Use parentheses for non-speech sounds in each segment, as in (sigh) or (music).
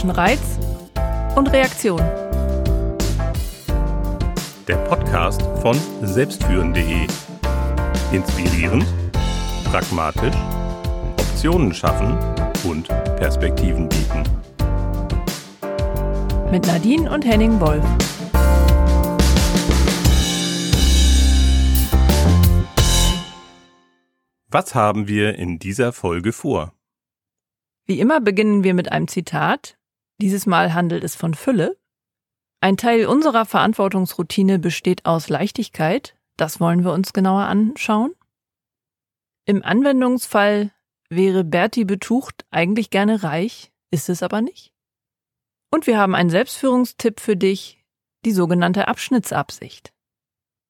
zwischen Reiz und Reaktion. Der Podcast von selbstführen.de. Inspirierend, pragmatisch, Optionen schaffen und Perspektiven bieten. Mit Nadine und Henning Wolf. Was haben wir in dieser Folge vor? Wie immer beginnen wir mit einem Zitat. Dieses Mal handelt es von Fülle. Ein Teil unserer Verantwortungsroutine besteht aus Leichtigkeit. Das wollen wir uns genauer anschauen. Im Anwendungsfall wäre Bertie betucht eigentlich gerne reich, ist es aber nicht. Und wir haben einen Selbstführungstipp für dich, die sogenannte Abschnittsabsicht.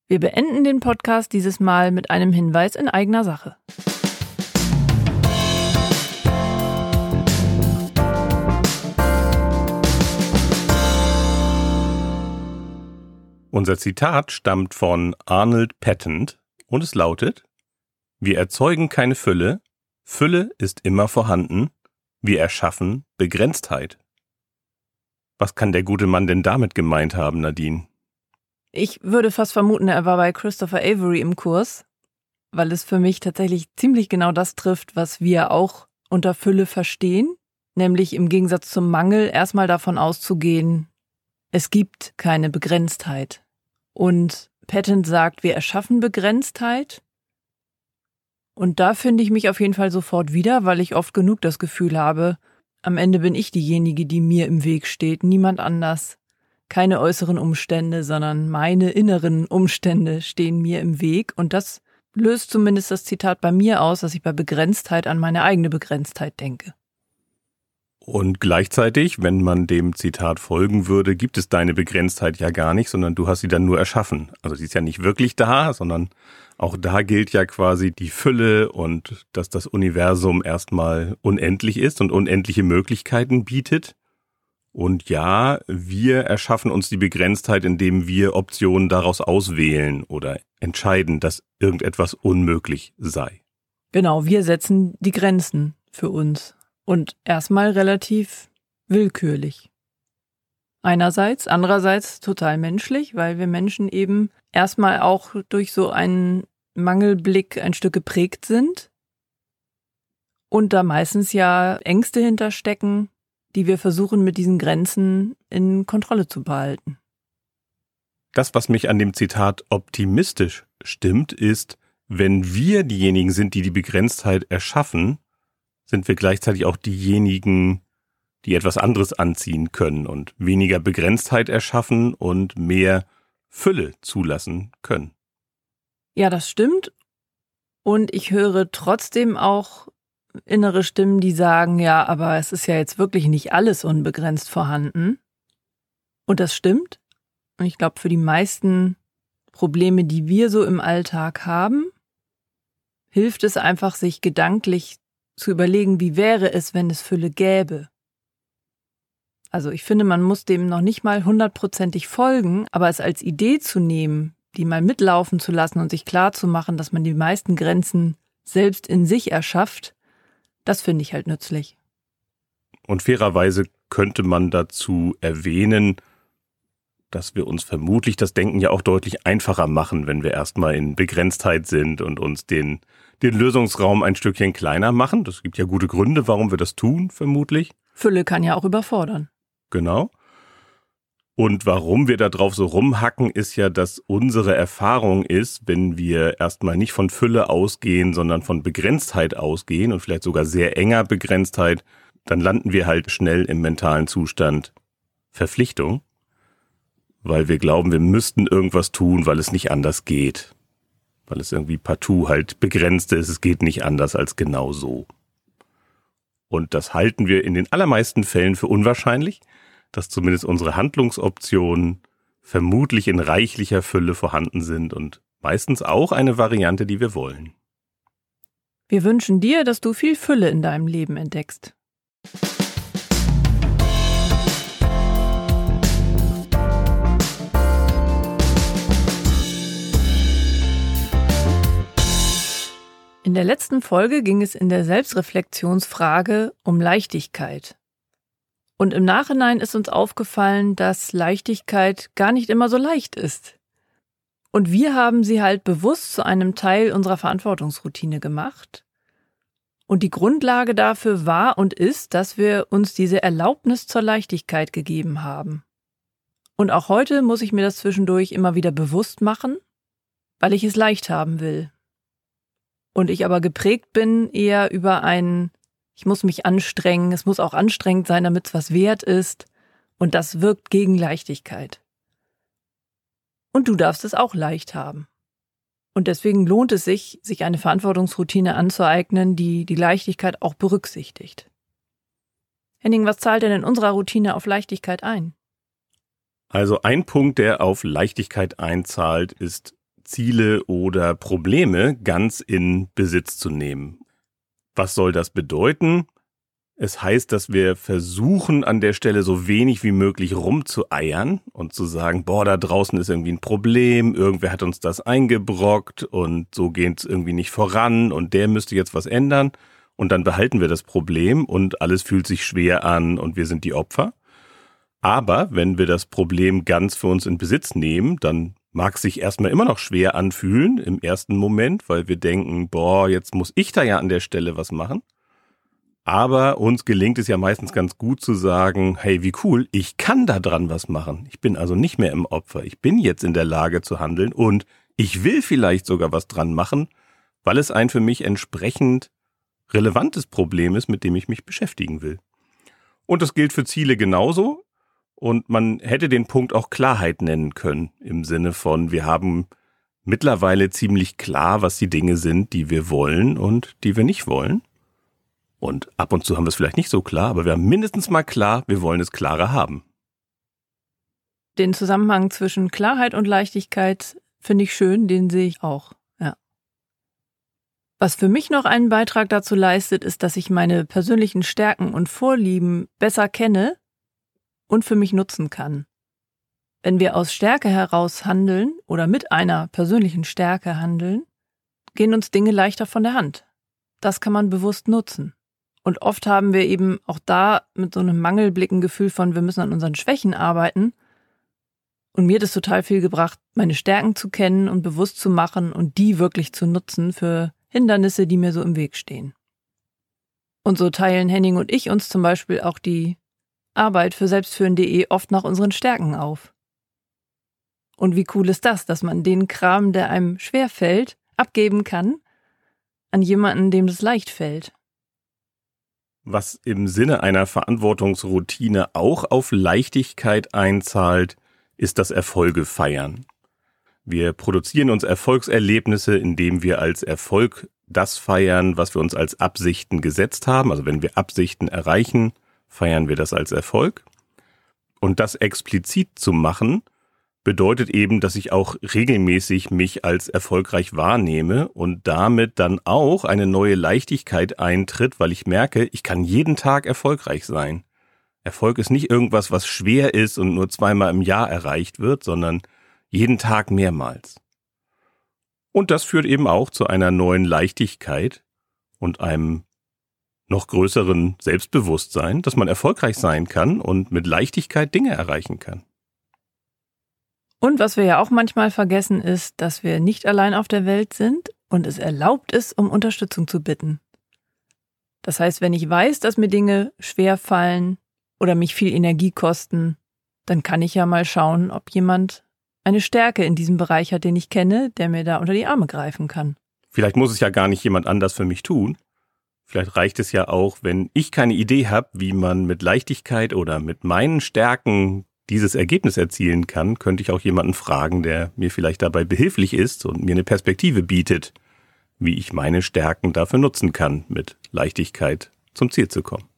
Wir beenden den Podcast dieses Mal mit einem Hinweis in eigener Sache. Unser Zitat stammt von Arnold Patent und es lautet, wir erzeugen keine Fülle, Fülle ist immer vorhanden, wir erschaffen Begrenztheit. Was kann der gute Mann denn damit gemeint haben, Nadine? Ich würde fast vermuten, er war bei Christopher Avery im Kurs, weil es für mich tatsächlich ziemlich genau das trifft, was wir auch unter Fülle verstehen, nämlich im Gegensatz zum Mangel erstmal davon auszugehen, es gibt keine Begrenztheit. Und Patent sagt, wir erschaffen Begrenztheit. Und da finde ich mich auf jeden Fall sofort wieder, weil ich oft genug das Gefühl habe, am Ende bin ich diejenige, die mir im Weg steht, niemand anders. Keine äußeren Umstände, sondern meine inneren Umstände stehen mir im Weg. Und das löst zumindest das Zitat bei mir aus, dass ich bei Begrenztheit an meine eigene Begrenztheit denke. Und gleichzeitig, wenn man dem Zitat folgen würde, gibt es deine Begrenztheit ja gar nicht, sondern du hast sie dann nur erschaffen. Also sie ist ja nicht wirklich da, sondern auch da gilt ja quasi die Fülle und dass das Universum erstmal unendlich ist und unendliche Möglichkeiten bietet. Und ja, wir erschaffen uns die Begrenztheit, indem wir Optionen daraus auswählen oder entscheiden, dass irgendetwas unmöglich sei. Genau, wir setzen die Grenzen für uns. Und erstmal relativ willkürlich. Einerseits, andererseits total menschlich, weil wir Menschen eben erstmal auch durch so einen Mangelblick ein Stück geprägt sind und da meistens ja Ängste hinterstecken, die wir versuchen mit diesen Grenzen in Kontrolle zu behalten. Das, was mich an dem Zitat optimistisch stimmt, ist, wenn wir diejenigen sind, die die Begrenztheit erschaffen, sind wir gleichzeitig auch diejenigen, die etwas anderes anziehen können und weniger Begrenztheit erschaffen und mehr Fülle zulassen können. Ja, das stimmt. Und ich höre trotzdem auch innere Stimmen, die sagen, ja, aber es ist ja jetzt wirklich nicht alles unbegrenzt vorhanden. Und das stimmt. Und ich glaube, für die meisten Probleme, die wir so im Alltag haben, hilft es einfach, sich gedanklich zu überlegen, wie wäre es, wenn es Fülle gäbe. Also ich finde, man muss dem noch nicht mal hundertprozentig folgen, aber es als Idee zu nehmen, die mal mitlaufen zu lassen und sich klar zu machen, dass man die meisten Grenzen selbst in sich erschafft, das finde ich halt nützlich. Und fairerweise könnte man dazu erwähnen, dass wir uns vermutlich das Denken ja auch deutlich einfacher machen, wenn wir erstmal in Begrenztheit sind und uns den den Lösungsraum ein Stückchen kleiner machen. Das gibt ja gute Gründe, warum wir das tun, vermutlich. Fülle kann ja auch überfordern. Genau. Und warum wir da drauf so rumhacken, ist ja, dass unsere Erfahrung ist, wenn wir erstmal nicht von Fülle ausgehen, sondern von Begrenztheit ausgehen und vielleicht sogar sehr enger Begrenztheit, dann landen wir halt schnell im mentalen Zustand Verpflichtung, weil wir glauben, wir müssten irgendwas tun, weil es nicht anders geht weil es irgendwie partout halt begrenzt ist. Es geht nicht anders als genau so. Und das halten wir in den allermeisten Fällen für unwahrscheinlich, dass zumindest unsere Handlungsoptionen vermutlich in reichlicher Fülle vorhanden sind und meistens auch eine Variante, die wir wollen. Wir wünschen dir, dass du viel Fülle in deinem Leben entdeckst. In der letzten Folge ging es in der Selbstreflexionsfrage um Leichtigkeit. Und im Nachhinein ist uns aufgefallen, dass Leichtigkeit gar nicht immer so leicht ist. Und wir haben sie halt bewusst zu einem Teil unserer Verantwortungsroutine gemacht. Und die Grundlage dafür war und ist, dass wir uns diese Erlaubnis zur Leichtigkeit gegeben haben. Und auch heute muss ich mir das zwischendurch immer wieder bewusst machen, weil ich es leicht haben will. Und ich aber geprägt bin eher über ein, ich muss mich anstrengen, es muss auch anstrengend sein, damit es was wert ist. Und das wirkt gegen Leichtigkeit. Und du darfst es auch leicht haben. Und deswegen lohnt es sich, sich eine Verantwortungsroutine anzueignen, die die Leichtigkeit auch berücksichtigt. Henning, was zahlt denn in unserer Routine auf Leichtigkeit ein? Also ein Punkt, der auf Leichtigkeit einzahlt, ist Ziele oder Probleme ganz in Besitz zu nehmen. Was soll das bedeuten? Es heißt, dass wir versuchen, an der Stelle so wenig wie möglich rumzueiern und zu sagen, boah, da draußen ist irgendwie ein Problem, irgendwer hat uns das eingebrockt und so geht es irgendwie nicht voran und der müsste jetzt was ändern. Und dann behalten wir das Problem und alles fühlt sich schwer an und wir sind die Opfer. Aber wenn wir das Problem ganz für uns in Besitz nehmen, dann mag sich erstmal immer noch schwer anfühlen im ersten Moment, weil wir denken, boah, jetzt muss ich da ja an der Stelle was machen. Aber uns gelingt es ja meistens ganz gut zu sagen, hey, wie cool, ich kann da dran was machen. Ich bin also nicht mehr im Opfer. Ich bin jetzt in der Lage zu handeln und ich will vielleicht sogar was dran machen, weil es ein für mich entsprechend relevantes Problem ist, mit dem ich mich beschäftigen will. Und das gilt für Ziele genauso. Und man hätte den Punkt auch Klarheit nennen können, im Sinne von, wir haben mittlerweile ziemlich klar, was die Dinge sind, die wir wollen und die wir nicht wollen. Und ab und zu haben wir es vielleicht nicht so klar, aber wir haben mindestens mal klar, wir wollen es klarer haben. Den Zusammenhang zwischen Klarheit und Leichtigkeit finde ich schön, den sehe ich auch. Was für mich noch einen Beitrag dazu leistet, ist, dass ich meine persönlichen Stärken und Vorlieben besser kenne und für mich nutzen kann. Wenn wir aus Stärke heraus handeln oder mit einer persönlichen Stärke handeln, gehen uns Dinge leichter von der Hand. Das kann man bewusst nutzen. Und oft haben wir eben auch da mit so einem Mangelblicken Gefühl von, wir müssen an unseren Schwächen arbeiten. Und mir hat es total viel gebracht, meine Stärken zu kennen und bewusst zu machen und die wirklich zu nutzen für Hindernisse, die mir so im Weg stehen. Und so teilen Henning und ich uns zum Beispiel auch die Arbeit für selbstführen.de oft nach unseren Stärken auf. Und wie cool ist das, dass man den Kram, der einem schwer fällt, abgeben kann an jemanden, dem das leicht fällt. Was im Sinne einer Verantwortungsroutine auch auf Leichtigkeit einzahlt, ist das Erfolge feiern. Wir produzieren uns Erfolgserlebnisse, indem wir als Erfolg das feiern, was wir uns als Absichten gesetzt haben. Also wenn wir Absichten erreichen, feiern wir das als Erfolg. Und das explizit zu machen, bedeutet eben, dass ich auch regelmäßig mich als erfolgreich wahrnehme und damit dann auch eine neue Leichtigkeit eintritt, weil ich merke, ich kann jeden Tag erfolgreich sein. Erfolg ist nicht irgendwas, was schwer ist und nur zweimal im Jahr erreicht wird, sondern jeden Tag mehrmals. Und das führt eben auch zu einer neuen Leichtigkeit und einem noch größeren Selbstbewusstsein, dass man erfolgreich sein kann und mit Leichtigkeit Dinge erreichen kann. Und was wir ja auch manchmal vergessen ist, dass wir nicht allein auf der Welt sind und es erlaubt ist, um Unterstützung zu bitten. Das heißt, wenn ich weiß, dass mir Dinge schwer fallen oder mich viel Energie kosten, dann kann ich ja mal schauen, ob jemand eine Stärke in diesem Bereich hat, den ich kenne, der mir da unter die Arme greifen kann. Vielleicht muss es ja gar nicht jemand anders für mich tun. Vielleicht reicht es ja auch, wenn ich keine Idee habe, wie man mit Leichtigkeit oder mit meinen Stärken dieses Ergebnis erzielen kann, könnte ich auch jemanden fragen, der mir vielleicht dabei behilflich ist und mir eine Perspektive bietet, wie ich meine Stärken dafür nutzen kann, mit Leichtigkeit zum Ziel zu kommen.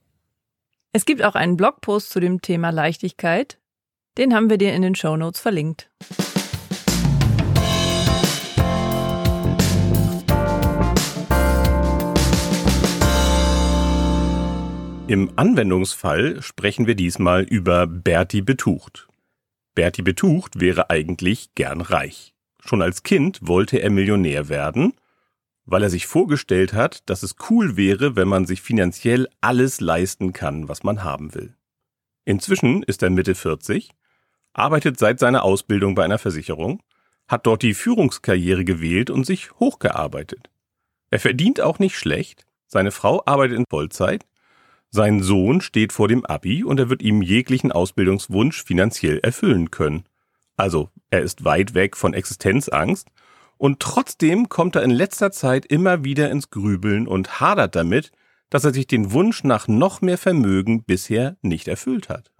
Es gibt auch einen Blogpost zu dem Thema Leichtigkeit. Den haben wir dir in den Show Notes verlinkt. Im Anwendungsfall sprechen wir diesmal über Berti Betucht. Berti Betucht wäre eigentlich gern reich. Schon als Kind wollte er Millionär werden, weil er sich vorgestellt hat, dass es cool wäre, wenn man sich finanziell alles leisten kann, was man haben will. Inzwischen ist er Mitte 40, arbeitet seit seiner Ausbildung bei einer Versicherung, hat dort die Führungskarriere gewählt und sich hochgearbeitet. Er verdient auch nicht schlecht, seine Frau arbeitet in Vollzeit, sein Sohn steht vor dem Abi und er wird ihm jeglichen Ausbildungswunsch finanziell erfüllen können. Also, er ist weit weg von Existenzangst und trotzdem kommt er in letzter Zeit immer wieder ins Grübeln und hadert damit, dass er sich den Wunsch nach noch mehr Vermögen bisher nicht erfüllt hat.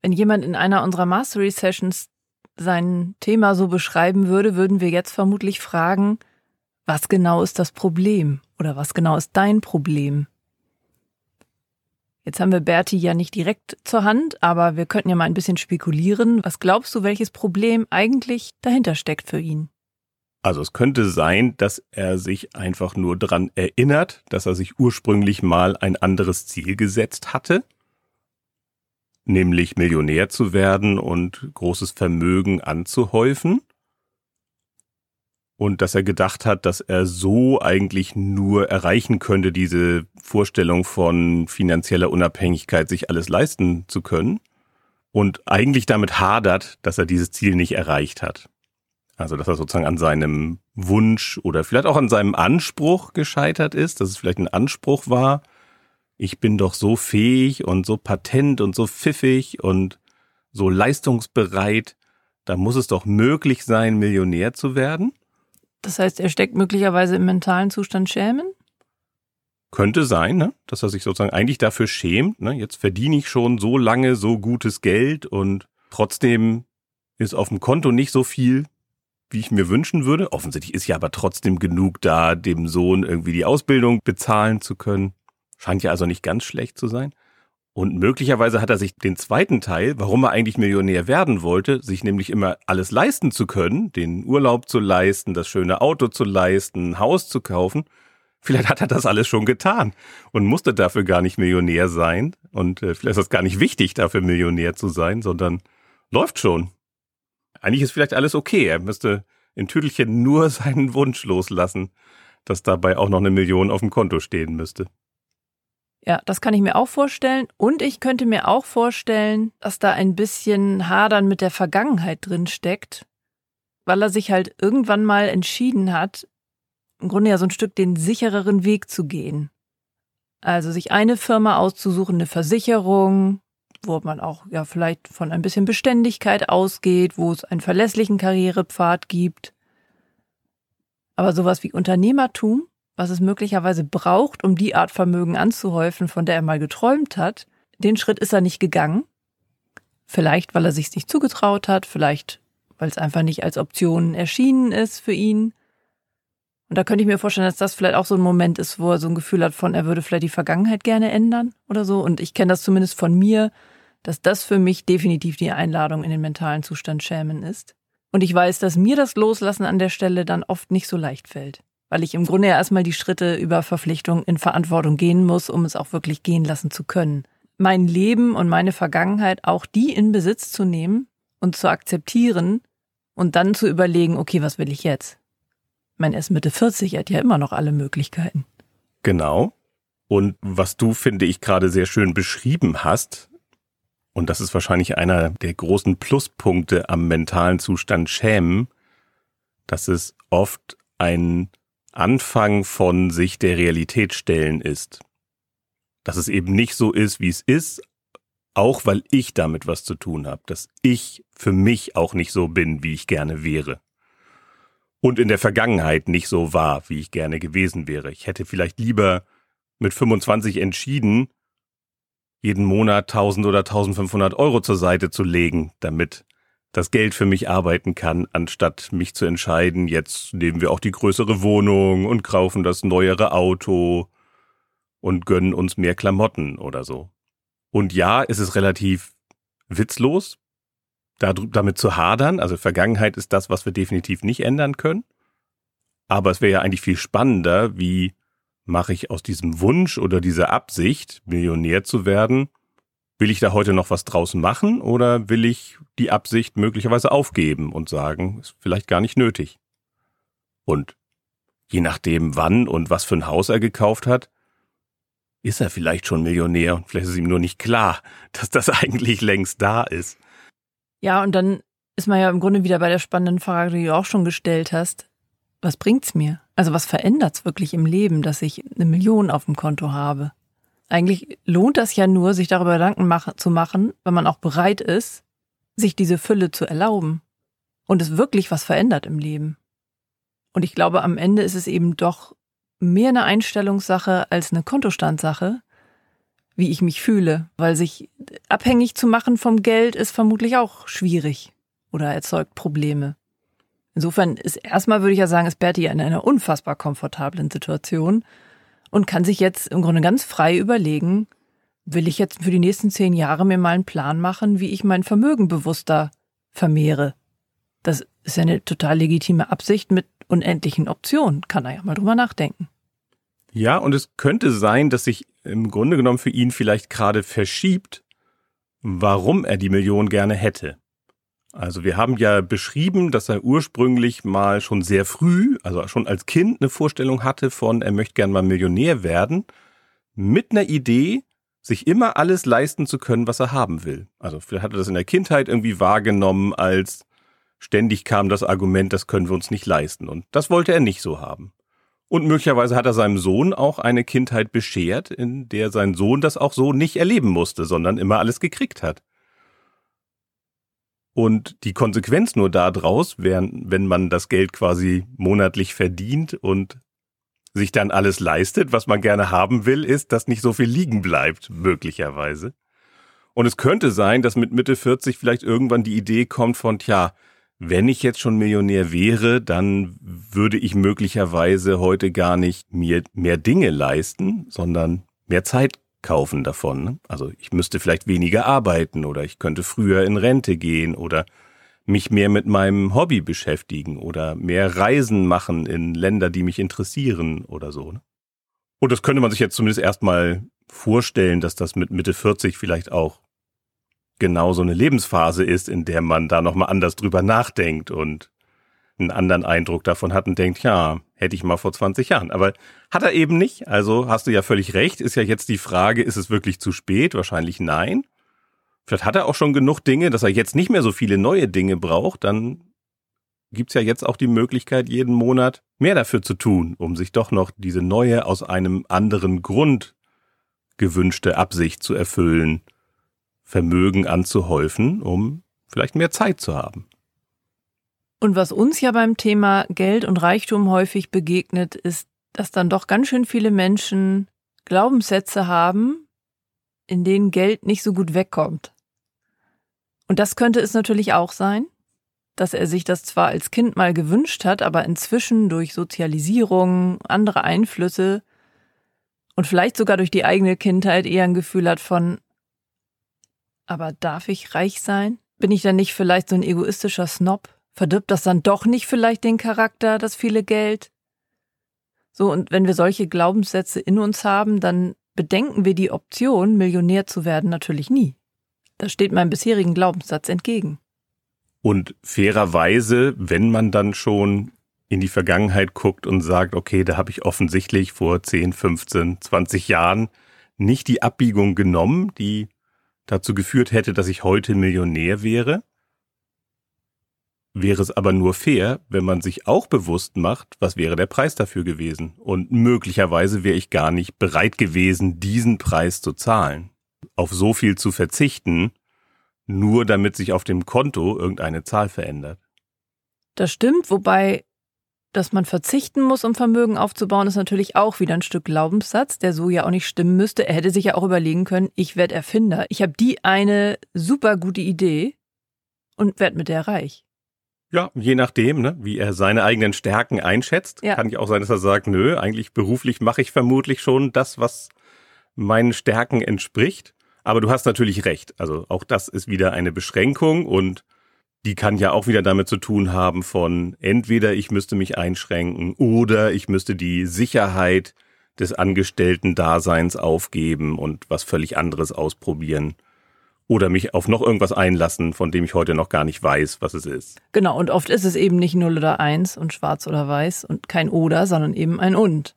Wenn jemand in einer unserer Mastery Sessions sein Thema so beschreiben würde, würden wir jetzt vermutlich fragen, was genau ist das Problem oder was genau ist dein Problem? Jetzt haben wir Berti ja nicht direkt zur Hand, aber wir könnten ja mal ein bisschen spekulieren. Was glaubst du, welches Problem eigentlich dahinter steckt für ihn? Also es könnte sein, dass er sich einfach nur daran erinnert, dass er sich ursprünglich mal ein anderes Ziel gesetzt hatte, nämlich Millionär zu werden und großes Vermögen anzuhäufen. Und dass er gedacht hat, dass er so eigentlich nur erreichen könnte, diese Vorstellung von finanzieller Unabhängigkeit, sich alles leisten zu können. Und eigentlich damit hadert, dass er dieses Ziel nicht erreicht hat. Also, dass er sozusagen an seinem Wunsch oder vielleicht auch an seinem Anspruch gescheitert ist, dass es vielleicht ein Anspruch war. Ich bin doch so fähig und so patent und so pfiffig und so leistungsbereit. Da muss es doch möglich sein, Millionär zu werden. Das heißt, er steckt möglicherweise im mentalen Zustand Schämen? Könnte sein, ne? dass er sich sozusagen eigentlich dafür schämt. Ne? Jetzt verdiene ich schon so lange so gutes Geld und trotzdem ist auf dem Konto nicht so viel, wie ich mir wünschen würde. Offensichtlich ist ja aber trotzdem genug da, dem Sohn irgendwie die Ausbildung bezahlen zu können. Scheint ja also nicht ganz schlecht zu sein. Und möglicherweise hat er sich den zweiten Teil, warum er eigentlich Millionär werden wollte, sich nämlich immer alles leisten zu können, den Urlaub zu leisten, das schöne Auto zu leisten, ein Haus zu kaufen. Vielleicht hat er das alles schon getan und musste dafür gar nicht Millionär sein. Und äh, vielleicht ist es gar nicht wichtig, dafür Millionär zu sein, sondern läuft schon eigentlich ist vielleicht alles okay. Er müsste in Tüdelchen nur (laughs) seinen Wunsch loslassen, dass dabei auch noch eine Million auf dem Konto stehen müsste. Ja, das kann ich mir auch vorstellen. Und ich könnte mir auch vorstellen, dass da ein bisschen Hadern mit der Vergangenheit drin steckt, weil er sich halt irgendwann mal entschieden hat, im Grunde ja so ein Stück den sichereren Weg zu gehen. Also sich eine Firma auszusuchen, eine Versicherung, wo man auch ja vielleicht von ein bisschen Beständigkeit ausgeht, wo es einen verlässlichen Karrierepfad gibt. Aber sowas wie Unternehmertum, was es möglicherweise braucht, um die Art Vermögen anzuhäufen, von der er mal geträumt hat, den Schritt ist er nicht gegangen. Vielleicht, weil er sich nicht zugetraut hat, vielleicht, weil es einfach nicht als Option erschienen ist für ihn. Und da könnte ich mir vorstellen, dass das vielleicht auch so ein Moment ist, wo er so ein Gefühl hat von, er würde vielleicht die Vergangenheit gerne ändern oder so. Und ich kenne das zumindest von mir, dass das für mich definitiv die Einladung in den mentalen Zustand schämen ist. Und ich weiß, dass mir das Loslassen an der Stelle dann oft nicht so leicht fällt, weil ich im Grunde ja erstmal die Schritte über Verpflichtung in Verantwortung gehen muss, um es auch wirklich gehen lassen zu können. Mein Leben und meine Vergangenheit auch die in Besitz zu nehmen und zu akzeptieren und dann zu überlegen, okay, was will ich jetzt? Mein ist Mitte 40, hat ja immer noch alle Möglichkeiten. Genau. Und was du, finde ich, gerade sehr schön beschrieben hast, und das ist wahrscheinlich einer der großen Pluspunkte am mentalen Zustand Schämen, dass es oft ein Anfang von sich der Realität stellen ist. Dass es eben nicht so ist, wie es ist, auch weil ich damit was zu tun habe, dass ich für mich auch nicht so bin, wie ich gerne wäre. Und in der Vergangenheit nicht so war, wie ich gerne gewesen wäre. Ich hätte vielleicht lieber mit 25 entschieden, jeden Monat 1000 oder 1500 Euro zur Seite zu legen, damit das Geld für mich arbeiten kann, anstatt mich zu entscheiden, jetzt nehmen wir auch die größere Wohnung und kaufen das neuere Auto und gönnen uns mehr Klamotten oder so. Und ja, es ist relativ witzlos, damit zu hadern. Also Vergangenheit ist das, was wir definitiv nicht ändern können. Aber es wäre ja eigentlich viel spannender, wie Mache ich aus diesem Wunsch oder dieser Absicht, Millionär zu werden, will ich da heute noch was draus machen oder will ich die Absicht möglicherweise aufgeben und sagen, ist vielleicht gar nicht nötig? Und je nachdem, wann und was für ein Haus er gekauft hat, ist er vielleicht schon Millionär und vielleicht ist ihm nur nicht klar, (laughs) dass das eigentlich längst da ist. Ja, und dann ist man ja im Grunde wieder bei der spannenden Frage, die du auch schon gestellt hast. Was bringt's mir? Also was verändert's wirklich im Leben, dass ich eine Million auf dem Konto habe? Eigentlich lohnt das ja nur, sich darüber Gedanken mach zu machen, wenn man auch bereit ist, sich diese Fülle zu erlauben und es wirklich was verändert im Leben. Und ich glaube, am Ende ist es eben doch mehr eine Einstellungssache als eine Kontostandsache, wie ich mich fühle, weil sich abhängig zu machen vom Geld ist vermutlich auch schwierig oder erzeugt Probleme. Insofern ist erstmal, würde ich ja sagen, ist Bertie in einer unfassbar komfortablen Situation und kann sich jetzt im Grunde ganz frei überlegen, will ich jetzt für die nächsten zehn Jahre mir mal einen Plan machen, wie ich mein Vermögen bewusster vermehre. Das ist ja eine total legitime Absicht mit unendlichen Optionen. Kann er ja mal drüber nachdenken. Ja, und es könnte sein, dass sich im Grunde genommen für ihn vielleicht gerade verschiebt, warum er die Million gerne hätte. Also wir haben ja beschrieben, dass er ursprünglich mal schon sehr früh, also schon als Kind eine Vorstellung hatte von, er möchte gern mal Millionär werden, mit einer Idee, sich immer alles leisten zu können, was er haben will. Also vielleicht hat er das in der Kindheit irgendwie wahrgenommen als ständig kam das Argument, das können wir uns nicht leisten. Und das wollte er nicht so haben. Und möglicherweise hat er seinem Sohn auch eine Kindheit beschert, in der sein Sohn das auch so nicht erleben musste, sondern immer alles gekriegt hat. Und die Konsequenz nur daraus, wenn, wenn man das Geld quasi monatlich verdient und sich dann alles leistet, was man gerne haben will, ist, dass nicht so viel liegen bleibt, möglicherweise. Und es könnte sein, dass mit Mitte 40 vielleicht irgendwann die Idee kommt von, tja, wenn ich jetzt schon Millionär wäre, dann würde ich möglicherweise heute gar nicht mir mehr Dinge leisten, sondern mehr Zeit kaufen davon. Ne? Also ich müsste vielleicht weniger arbeiten oder ich könnte früher in Rente gehen oder mich mehr mit meinem Hobby beschäftigen oder mehr Reisen machen in Länder, die mich interessieren oder so. Ne? Und das könnte man sich jetzt zumindest erstmal vorstellen, dass das mit Mitte 40 vielleicht auch genau so eine Lebensphase ist, in der man da nochmal anders drüber nachdenkt und einen anderen Eindruck davon hat und denkt, ja, hätte ich mal vor 20 Jahren. Aber hat er eben nicht. Also hast du ja völlig recht. Ist ja jetzt die Frage, ist es wirklich zu spät? Wahrscheinlich nein. Vielleicht hat er auch schon genug Dinge, dass er jetzt nicht mehr so viele neue Dinge braucht. Dann gibt's ja jetzt auch die Möglichkeit, jeden Monat mehr dafür zu tun, um sich doch noch diese neue, aus einem anderen Grund gewünschte Absicht zu erfüllen, Vermögen anzuhäufen, um vielleicht mehr Zeit zu haben. Und was uns ja beim Thema Geld und Reichtum häufig begegnet, ist, dass dann doch ganz schön viele Menschen Glaubenssätze haben, in denen Geld nicht so gut wegkommt. Und das könnte es natürlich auch sein, dass er sich das zwar als Kind mal gewünscht hat, aber inzwischen durch Sozialisierung, andere Einflüsse und vielleicht sogar durch die eigene Kindheit eher ein Gefühl hat von, aber darf ich reich sein? Bin ich dann nicht vielleicht so ein egoistischer Snob? Verdirbt das dann doch nicht vielleicht den Charakter, das viele Geld? So, und wenn wir solche Glaubenssätze in uns haben, dann bedenken wir die Option, Millionär zu werden, natürlich nie. Das steht meinem bisherigen Glaubenssatz entgegen. Und fairerweise, wenn man dann schon in die Vergangenheit guckt und sagt, okay, da habe ich offensichtlich vor 10, 15, 20 Jahren nicht die Abbiegung genommen, die dazu geführt hätte, dass ich heute Millionär wäre, wäre es aber nur fair, wenn man sich auch bewusst macht, was wäre der Preis dafür gewesen. Und möglicherweise wäre ich gar nicht bereit gewesen, diesen Preis zu zahlen. Auf so viel zu verzichten, nur damit sich auf dem Konto irgendeine Zahl verändert. Das stimmt, wobei, dass man verzichten muss, um Vermögen aufzubauen, ist natürlich auch wieder ein Stück Glaubenssatz, der so ja auch nicht stimmen müsste. Er hätte sich ja auch überlegen können, ich werde Erfinder. Ich habe die eine super gute Idee und werde mit der reich. Ja, je nachdem, ne, wie er seine eigenen Stärken einschätzt. Ja. Kann ja auch sein, dass er sagt, nö, eigentlich beruflich mache ich vermutlich schon das, was meinen Stärken entspricht. Aber du hast natürlich recht. Also auch das ist wieder eine Beschränkung und die kann ja auch wieder damit zu tun haben von entweder ich müsste mich einschränken oder ich müsste die Sicherheit des Angestellten-Daseins aufgeben und was völlig anderes ausprobieren oder mich auf noch irgendwas einlassen, von dem ich heute noch gar nicht weiß, was es ist. Genau, und oft ist es eben nicht 0 oder 1 und schwarz oder weiß und kein oder, sondern eben ein und.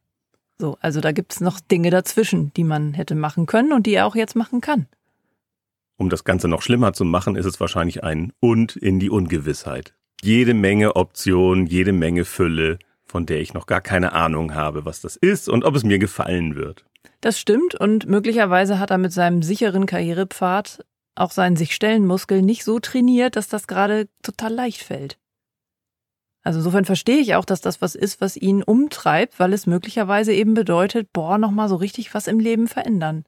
So, also da gibt's noch Dinge dazwischen, die man hätte machen können und die er auch jetzt machen kann. Um das Ganze noch schlimmer zu machen, ist es wahrscheinlich ein und in die Ungewissheit. Jede Menge Optionen, jede Menge Fülle, von der ich noch gar keine Ahnung habe, was das ist und ob es mir gefallen wird. Das stimmt und möglicherweise hat er mit seinem sicheren Karrierepfad auch seinen sich stellen Muskel nicht so trainiert, dass das gerade total leicht fällt. Also insofern verstehe ich auch, dass das was ist, was ihn umtreibt, weil es möglicherweise eben bedeutet, boah, nochmal so richtig was im Leben verändern.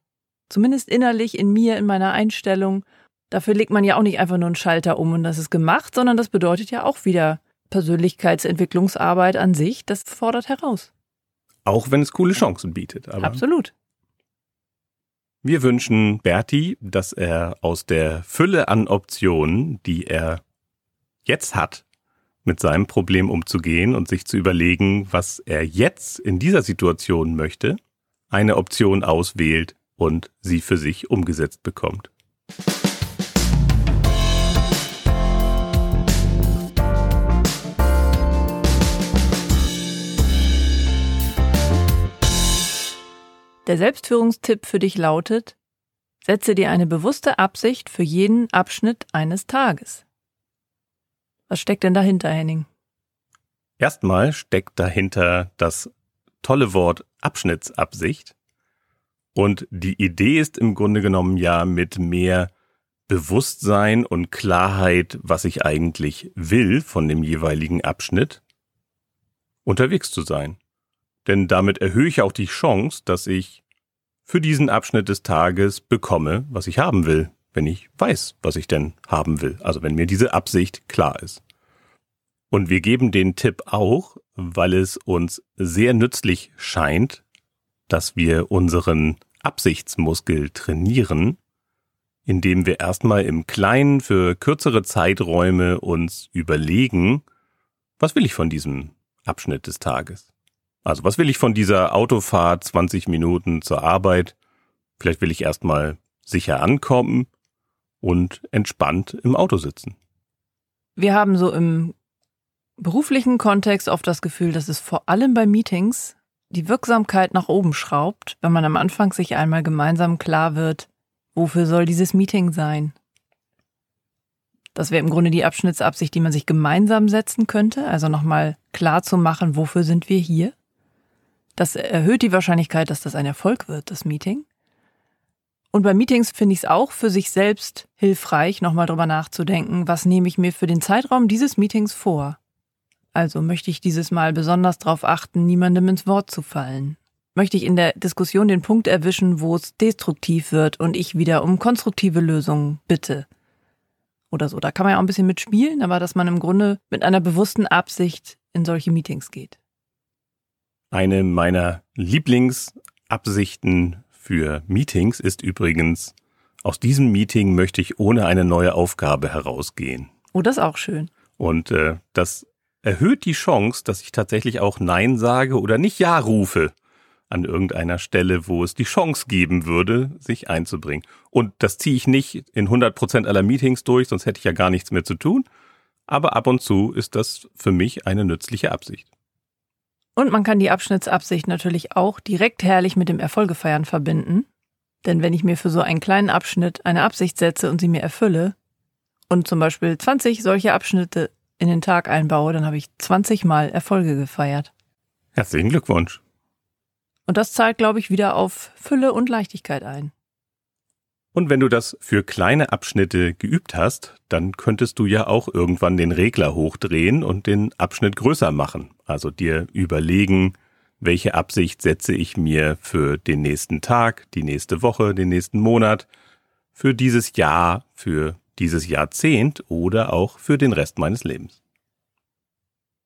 Zumindest innerlich in mir, in meiner Einstellung. Dafür legt man ja auch nicht einfach nur einen Schalter um und das ist gemacht, sondern das bedeutet ja auch wieder Persönlichkeitsentwicklungsarbeit an sich. Das fordert heraus. Auch wenn es coole Chancen bietet. Absolut. Wir wünschen Berti, dass er aus der Fülle an Optionen, die er jetzt hat, mit seinem Problem umzugehen und sich zu überlegen, was er jetzt in dieser Situation möchte, eine Option auswählt und sie für sich umgesetzt bekommt. Der Selbstführungstipp für dich lautet, setze dir eine bewusste Absicht für jeden Abschnitt eines Tages. Was steckt denn dahinter, Henning? Erstmal steckt dahinter das tolle Wort Abschnittsabsicht. Und die Idee ist im Grunde genommen ja mit mehr Bewusstsein und Klarheit, was ich eigentlich will von dem jeweiligen Abschnitt, unterwegs zu sein. Denn damit erhöhe ich auch die Chance, dass ich für diesen Abschnitt des Tages bekomme, was ich haben will, wenn ich weiß, was ich denn haben will. Also wenn mir diese Absicht klar ist. Und wir geben den Tipp auch, weil es uns sehr nützlich scheint, dass wir unseren Absichtsmuskel trainieren, indem wir erstmal im Kleinen für kürzere Zeiträume uns überlegen, was will ich von diesem Abschnitt des Tages? Also was will ich von dieser Autofahrt 20 Minuten zur Arbeit? Vielleicht will ich erstmal sicher ankommen und entspannt im Auto sitzen. Wir haben so im beruflichen Kontext oft das Gefühl, dass es vor allem bei Meetings die Wirksamkeit nach oben schraubt, wenn man am Anfang sich einmal gemeinsam klar wird, wofür soll dieses Meeting sein? Das wäre im Grunde die Abschnittsabsicht, die man sich gemeinsam setzen könnte, also nochmal klar zu machen, wofür sind wir hier? Das erhöht die Wahrscheinlichkeit, dass das ein Erfolg wird, das Meeting. Und bei Meetings finde ich es auch für sich selbst hilfreich, nochmal drüber nachzudenken, was nehme ich mir für den Zeitraum dieses Meetings vor. Also möchte ich dieses Mal besonders darauf achten, niemandem ins Wort zu fallen. Möchte ich in der Diskussion den Punkt erwischen, wo es destruktiv wird und ich wieder um konstruktive Lösungen bitte. Oder so. Da kann man ja auch ein bisschen mitspielen, aber dass man im Grunde mit einer bewussten Absicht in solche Meetings geht. Eine meiner Lieblingsabsichten für Meetings ist übrigens, aus diesem Meeting möchte ich ohne eine neue Aufgabe herausgehen. Oh, das ist auch schön. Und äh, das erhöht die Chance, dass ich tatsächlich auch Nein sage oder nicht Ja rufe an irgendeiner Stelle, wo es die Chance geben würde, sich einzubringen. Und das ziehe ich nicht in 100 Prozent aller Meetings durch, sonst hätte ich ja gar nichts mehr zu tun. Aber ab und zu ist das für mich eine nützliche Absicht. Und man kann die Abschnittsabsicht natürlich auch direkt herrlich mit dem Erfolgefeiern verbinden. Denn wenn ich mir für so einen kleinen Abschnitt eine Absicht setze und sie mir erfülle und zum Beispiel 20 solche Abschnitte in den Tag einbaue, dann habe ich 20 Mal Erfolge gefeiert. Herzlichen Glückwunsch. Und das zahlt, glaube ich, wieder auf Fülle und Leichtigkeit ein. Und wenn du das für kleine Abschnitte geübt hast, dann könntest du ja auch irgendwann den Regler hochdrehen und den Abschnitt größer machen. Also dir überlegen, welche Absicht setze ich mir für den nächsten Tag, die nächste Woche, den nächsten Monat, für dieses Jahr, für dieses Jahrzehnt oder auch für den Rest meines Lebens.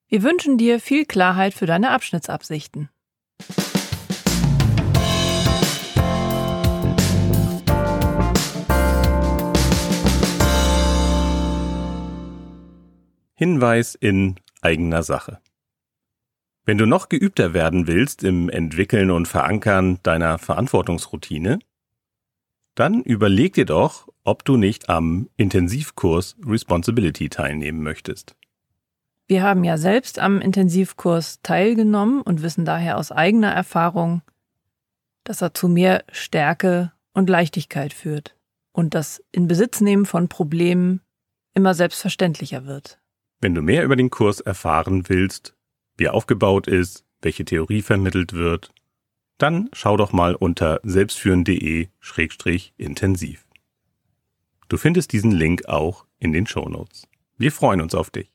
Wir wünschen dir viel Klarheit für deine Abschnittsabsichten. Hinweis in eigener Sache. Wenn du noch geübter werden willst im Entwickeln und Verankern deiner Verantwortungsroutine, dann überleg dir doch, ob du nicht am Intensivkurs Responsibility teilnehmen möchtest. Wir haben ja selbst am Intensivkurs teilgenommen und wissen daher aus eigener Erfahrung, dass er zu mehr Stärke und Leichtigkeit führt und das Inbesitznehmen von Problemen immer selbstverständlicher wird. Wenn du mehr über den Kurs erfahren willst, wie er aufgebaut ist, welche Theorie vermittelt wird, dann schau doch mal unter selbstführen.de-intensiv. Du findest diesen Link auch in den Shownotes. Wir freuen uns auf dich.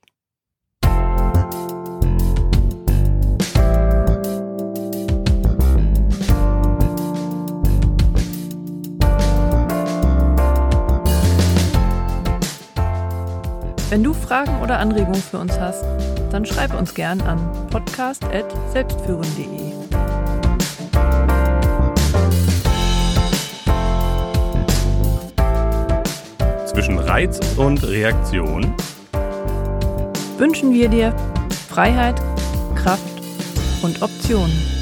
Wenn du Fragen oder Anregungen für uns hast, dann schreib uns gern an podcast.selbstführen.de. Zwischen Reiz und Reaktion wünschen wir dir Freiheit, Kraft und Optionen.